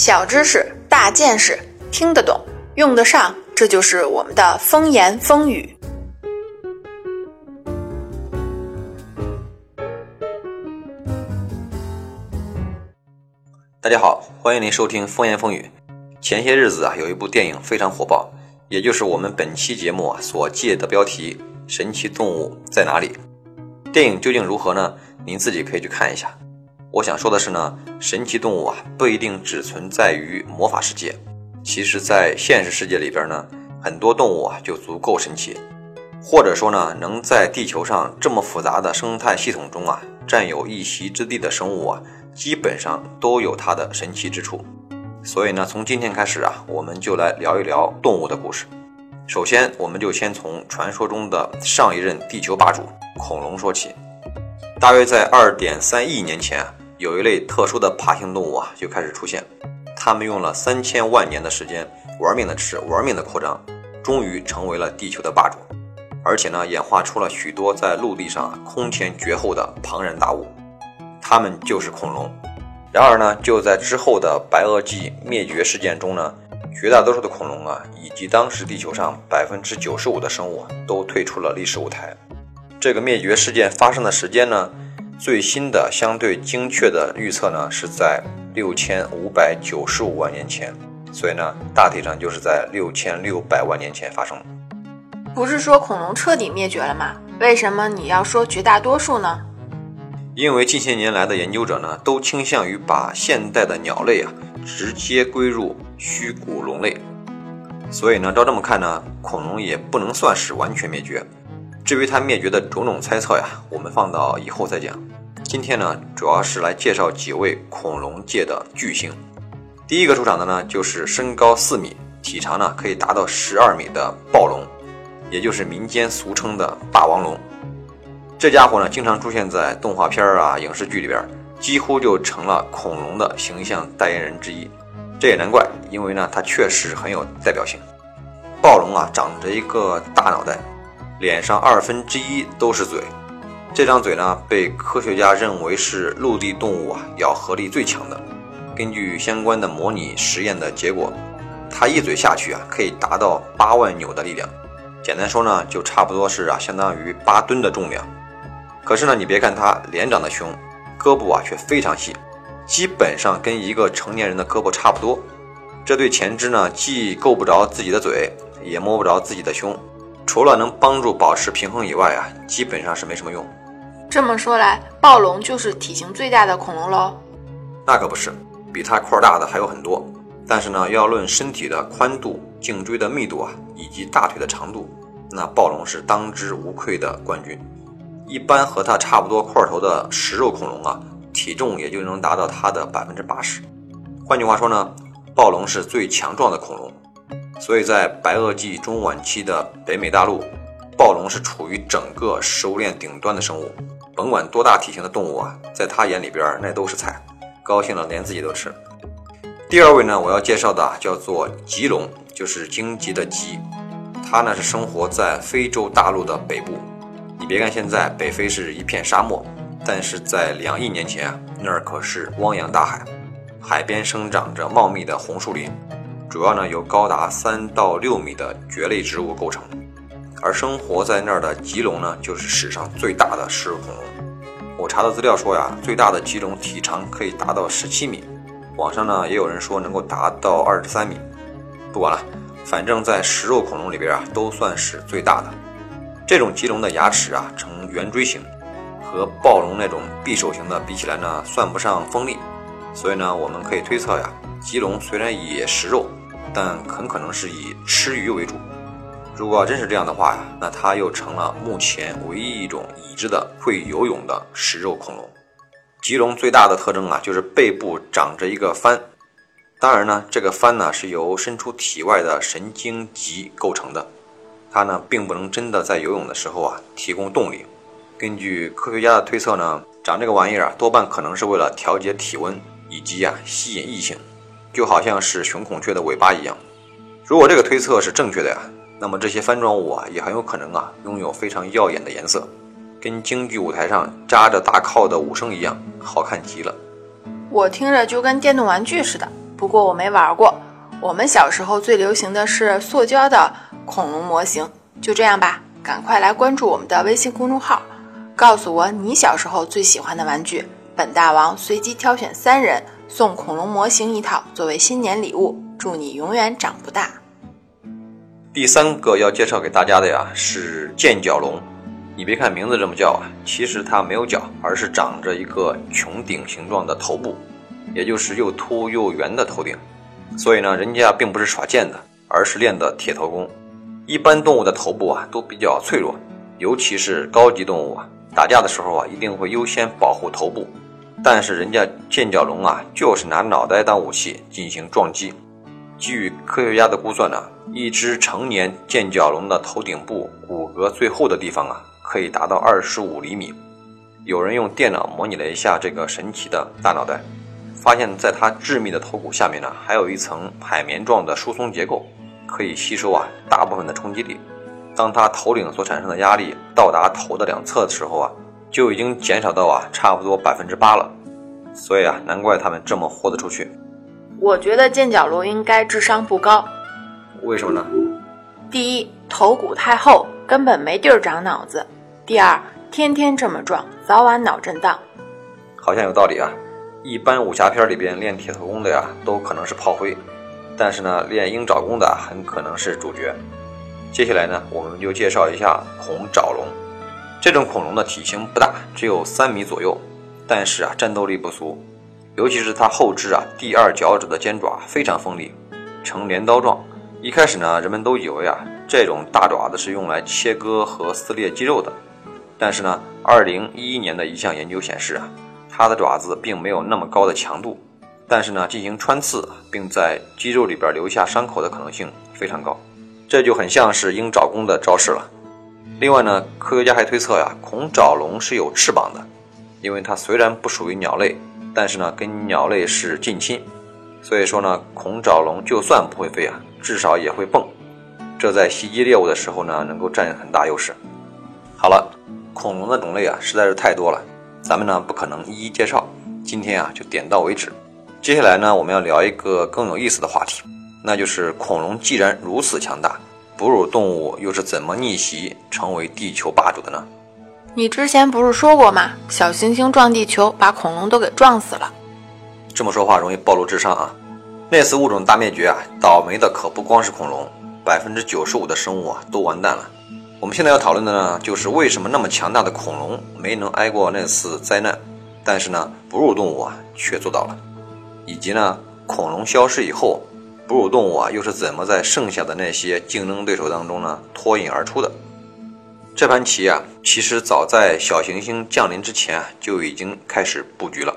小知识、大见识，听得懂，用得上，这就是我们的风言风语。大家好，欢迎您收听风言风语。前些日子啊，有一部电影非常火爆，也就是我们本期节目啊所借的标题《神奇动物在哪里》。电影究竟如何呢？您自己可以去看一下。我想说的是呢，神奇动物啊不一定只存在于魔法世界，其实，在现实世界里边呢，很多动物啊就足够神奇，或者说呢，能在地球上这么复杂的生态系统中啊占有一席之地的生物啊，基本上都有它的神奇之处。所以呢，从今天开始啊，我们就来聊一聊动物的故事。首先，我们就先从传说中的上一任地球霸主恐龙说起。大约在二点三亿年前啊。有一类特殊的爬行动物啊，就开始出现。它们用了三千万年的时间，玩命的吃，玩命的扩张，终于成为了地球的霸主。而且呢，演化出了许多在陆地上空前绝后的庞然大物，它们就是恐龙。然而呢，就在之后的白垩纪灭绝事件中呢，绝大多数的恐龙啊，以及当时地球上百分之九十五的生物都退出了历史舞台。这个灭绝事件发生的时间呢？最新的相对精确的预测呢，是在六千五百九十五万年前，所以呢，大体上就是在六千六百万年前发生。不是说恐龙彻底灭绝了吗？为什么你要说绝大多数呢？因为近些年来的研究者呢，都倾向于把现代的鸟类啊，直接归入虚骨龙类，所以呢，照这么看呢，恐龙也不能算是完全灭绝。至于它灭绝的种种猜测呀，我们放到以后再讲。今天呢，主要是来介绍几位恐龙界的巨星。第一个出场的呢，就是身高四米、体长呢可以达到十二米的暴龙，也就是民间俗称的霸王龙。这家伙呢，经常出现在动画片啊、影视剧里边，几乎就成了恐龙的形象代言人之一。这也难怪，因为呢，它确实很有代表性。暴龙啊，长着一个大脑袋。脸上二分之一都是嘴，这张嘴呢被科学家认为是陆地动物啊咬合力最强的。根据相关的模拟实验的结果，它一嘴下去啊可以达到八万牛的力量。简单说呢，就差不多是啊相当于八吨的重量。可是呢，你别看它脸长得凶，胳膊啊却非常细，基本上跟一个成年人的胳膊差不多。这对前肢呢既够不着自己的嘴，也摸不着自己的胸。除了能帮助保持平衡以外啊，基本上是没什么用。这么说来，暴龙就是体型最大的恐龙喽？那可不是，比它块大的还有很多。但是呢，要论身体的宽度、颈椎的密度啊，以及大腿的长度，那暴龙是当之无愧的冠军。一般和它差不多块头的食肉恐龙啊，体重也就能达到它的百分之八十。换句话说呢，暴龙是最强壮的恐龙。所以在白垩纪中晚期的北美大陆，暴龙是处于整个食物链顶端的生物。甭管多大体型的动物啊，在它眼里边那都是菜，高兴了连自己都吃。第二位呢，我要介绍的叫做棘龙，就是荆棘的棘。它呢是生活在非洲大陆的北部。你别看现在北非是一片沙漠，但是在两亿年前啊，那儿可是汪洋大海，海边生长着茂密的红树林。主要呢由高达三到六米的蕨类植物构成，而生活在那儿的棘龙呢，就是史上最大的食肉恐龙。我查的资料说呀，最大的棘龙体长可以达到十七米，网上呢也有人说能够达到二十三米。不管了，反正在食肉恐龙里边啊，都算是最大的。这种棘龙的牙齿啊呈圆锥形，和暴龙那种匕首型的比起来呢，算不上锋利。所以呢，我们可以推测呀，棘龙虽然也食肉。但很可能是以吃鱼为主。如果真是这样的话呀，那它又成了目前唯一一种已知的会游泳的食肉恐龙。棘龙最大的特征啊，就是背部长着一个帆。当然呢，这个帆呢是由伸出体外的神经棘构成的。它呢并不能真的在游泳的时候啊提供动力。根据科学家的推测呢，长这个玩意儿啊多半可能是为了调节体温以及啊吸引异性。就好像是雄孔雀的尾巴一样，如果这个推测是正确的呀，那么这些翻转物啊也很有可能啊拥有非常耀眼的颜色，跟京剧舞台上扎着大靠的武生一样，好看极了。我听着就跟电动玩具似的，不过我没玩过。我们小时候最流行的是塑胶的恐龙模型。就这样吧，赶快来关注我们的微信公众号，告诉我你小时候最喜欢的玩具。本大王随机挑选三人送恐龙模型一套作为新年礼物，祝你永远长不大。第三个要介绍给大家的呀是剑角龙。你别看名字这么叫啊，其实它没有角，而是长着一个穹顶形状的头部，也就是又凸又圆的头顶。所以呢，人家并不是耍剑的，而是练的铁头功。一般动物的头部啊都比较脆弱，尤其是高级动物啊，打架的时候啊一定会优先保护头部。但是人家剑角龙啊，就是拿脑袋当武器进行撞击。据科学家的估算呢，一只成年剑角龙的头顶部骨骼最厚的地方啊。可以达到二十五厘米。有人用电脑模拟了一下这个神奇的大脑袋，发现在它致密的头骨下面呢，还有一层海绵状的疏松结构，可以吸收啊大部分的冲击力。当它头顶所产生的压力到达头的两侧的时候啊，就已经减少到啊差不多百分之八了。所以啊，难怪它们这么豁得出去。我觉得剑角龙应该智商不高。为什么呢？第一，头骨太厚，根本没地儿长脑子。第二，天天这么撞，早晚脑震荡，好像有道理啊。一般武侠片里边练铁头功的呀，都可能是炮灰，但是呢，练鹰爪功的很可能是主角。接下来呢，我们就介绍一下恐爪龙。这种恐龙的体型不大，只有三米左右，但是啊，战斗力不俗，尤其是它后肢啊第二脚趾的尖爪非常锋利，呈镰刀状。一开始呢，人们都以为啊，这种大爪子是用来切割和撕裂肌肉的。但是呢，二零一一年的一项研究显示啊，它的爪子并没有那么高的强度，但是呢，进行穿刺并在肌肉里边留下伤口的可能性非常高，这就很像是鹰爪功的招式了。另外呢，科学家还推测呀，恐爪龙是有翅膀的，因为它虽然不属于鸟类，但是呢，跟鸟类是近亲，所以说呢，恐爪龙就算不会飞啊，至少也会蹦，这在袭击猎物的时候呢，能够占很大优势。好了。恐龙的种类啊实在是太多了，咱们呢不可能一一介绍，今天啊就点到为止。接下来呢我们要聊一个更有意思的话题，那就是恐龙既然如此强大，哺乳动物又是怎么逆袭成为地球霸主的呢？你之前不是说过吗？小行星撞地球，把恐龙都给撞死了。这么说话容易暴露智商啊！那次物种大灭绝啊，倒霉的可不光是恐龙，百分之九十五的生物啊都完蛋了。我们现在要讨论的呢，就是为什么那么强大的恐龙没能挨过那次灾难，但是呢，哺乳动物啊却做到了，以及呢，恐龙消失以后，哺乳动物啊又是怎么在剩下的那些竞争对手当中呢脱颖而出的？这盘棋啊，其实早在小行星降临之前啊就已经开始布局了。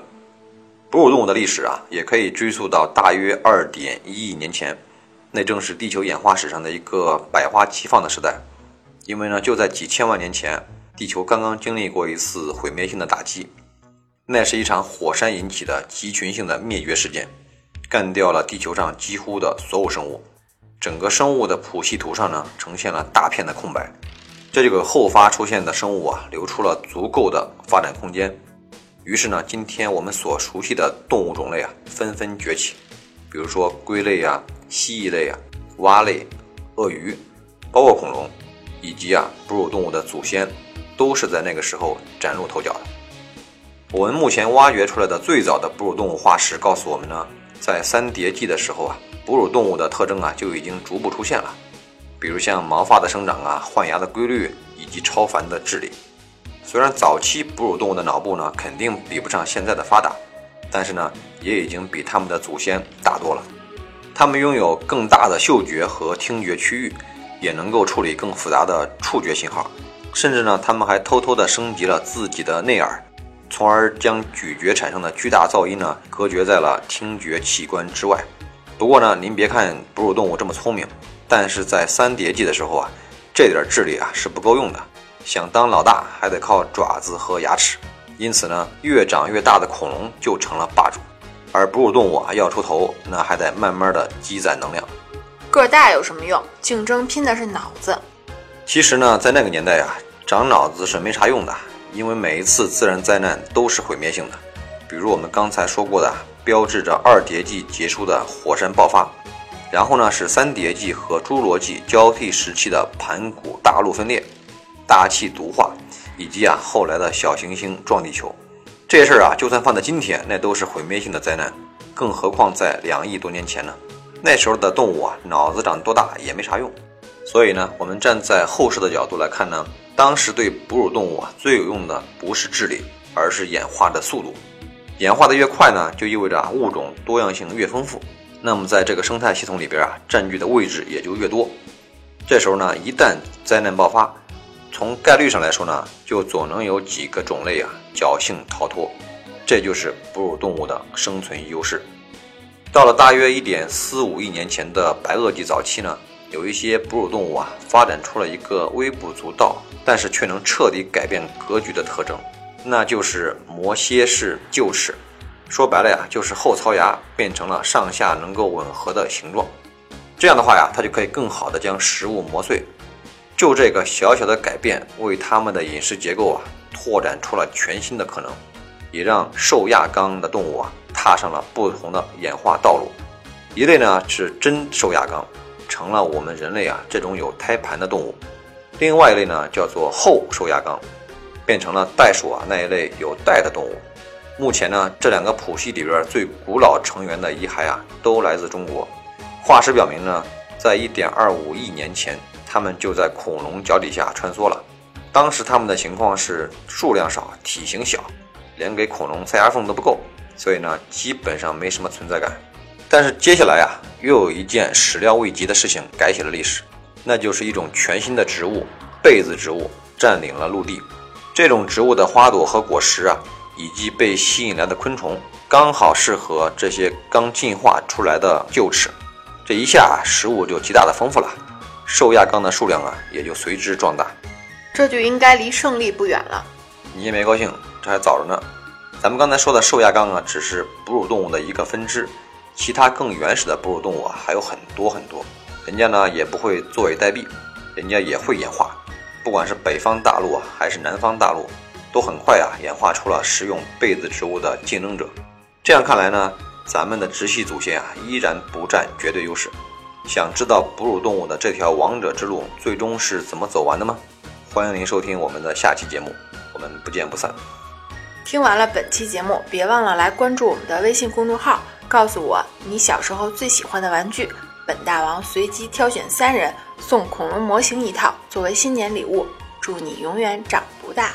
哺乳动物的历史啊，也可以追溯到大约二点一亿年前，那正是地球演化史上的一个百花齐放的时代。因为呢，就在几千万年前，地球刚刚经历过一次毁灭性的打击，那是一场火山引起的集群性的灭绝事件，干掉了地球上几乎的所有生物，整个生物的谱系图上呢，呈现了大片的空白，这就给后发出现的生物啊留出了足够的发展空间。于是呢，今天我们所熟悉的动物种类啊，纷纷崛起，比如说龟类啊、蜥蜴类啊、蛙类、鳄鱼，包括恐龙。以及啊，哺乳动物的祖先，都是在那个时候崭露头角的。我们目前挖掘出来的最早的哺乳动物化石告诉我们呢，在三叠纪的时候啊，哺乳动物的特征啊就已经逐步出现了，比如像毛发的生长啊、换牙的规律以及超凡的智力。虽然早期哺乳动物的脑部呢肯定比不上现在的发达，但是呢也已经比他们的祖先大多了。它们拥有更大的嗅觉和听觉区域。也能够处理更复杂的触觉信号，甚至呢，他们还偷偷地升级了自己的内耳，从而将咀嚼产生的巨大噪音呢隔绝在了听觉器官之外。不过呢，您别看哺乳动物这么聪明，但是在三叠纪的时候啊，这点智力啊是不够用的，想当老大还得靠爪子和牙齿。因此呢，越长越大的恐龙就成了霸主，而哺乳动物啊要出头，那还得慢慢的积攒能量。个大有什么用？竞争拼的是脑子。其实呢，在那个年代啊，长脑子是没啥用的，因为每一次自然灾难都是毁灭性的。比如我们刚才说过的标志着二叠纪结束的火山爆发，然后呢是三叠纪和侏罗纪交替时期的盘古大陆分裂、大气毒化，以及啊后来的小行星撞地球。这事儿啊，就算放在今天，那都是毁灭性的灾难，更何况在两亿多年前呢？那时候的动物啊，脑子长多大也没啥用。所以呢，我们站在后世的角度来看呢，当时对哺乳动物啊最有用的不是智力，而是演化的速度。演化的越快呢，就意味着啊物种多样性越丰富，那么在这个生态系统里边啊占据的位置也就越多。这时候呢，一旦灾难爆发，从概率上来说呢，就总能有几个种类啊侥幸逃脱，这就是哺乳动物的生存优势。到了大约一点四五亿年前的白垩纪早期呢，有一些哺乳动物啊发展出了一个微不足道，但是却能彻底改变格局的特征，那就是磨蝎式臼齿。说白了呀，就是后槽牙变成了上下能够吻合的形状。这样的话呀，它就可以更好的将食物磨碎。就这个小小的改变，为它们的饮食结构啊拓展出了全新的可能，也让受亚纲的动物啊踏上了不同的演化道路。一类呢是真受亚纲，成了我们人类啊这种有胎盘的动物；另外一类呢叫做后受亚纲，变成了袋鼠啊那一类有袋的动物。目前呢这两个谱系里边最古老成员的遗骸啊都来自中国。化石表明呢，在1.25亿年前。它们就在恐龙脚底下穿梭了。当时它们的情况是数量少、体型小，连给恐龙塞牙缝都不够，所以呢，基本上没什么存在感。但是接下来啊，又有一件始料未及的事情改写了历史，那就是一种全新的植物——被子植物占领了陆地。这种植物的花朵和果实啊，以及被吸引来的昆虫，刚好适合这些刚进化出来的臼齿。这一下，食物就极大的丰富了。受亚纲的数量啊，也就随之壮大，这就应该离胜利不远了。你也没高兴，这还早着呢。咱们刚才说的受亚纲啊，只是哺乳动物的一个分支，其他更原始的哺乳动物啊还有很多很多。人家呢也不会坐以待毙，人家也会演化。不管是北方大陆啊，还是南方大陆，都很快啊演化出了食用被子植物的竞争者。这样看来呢，咱们的直系祖先啊依然不占绝对优势。想知道哺乳动物的这条王者之路最终是怎么走完的吗？欢迎您收听我们的下期节目，我们不见不散。听完了本期节目，别忘了来关注我们的微信公众号，告诉我你小时候最喜欢的玩具。本大王随机挑选三人送恐龙模型一套作为新年礼物，祝你永远长不大。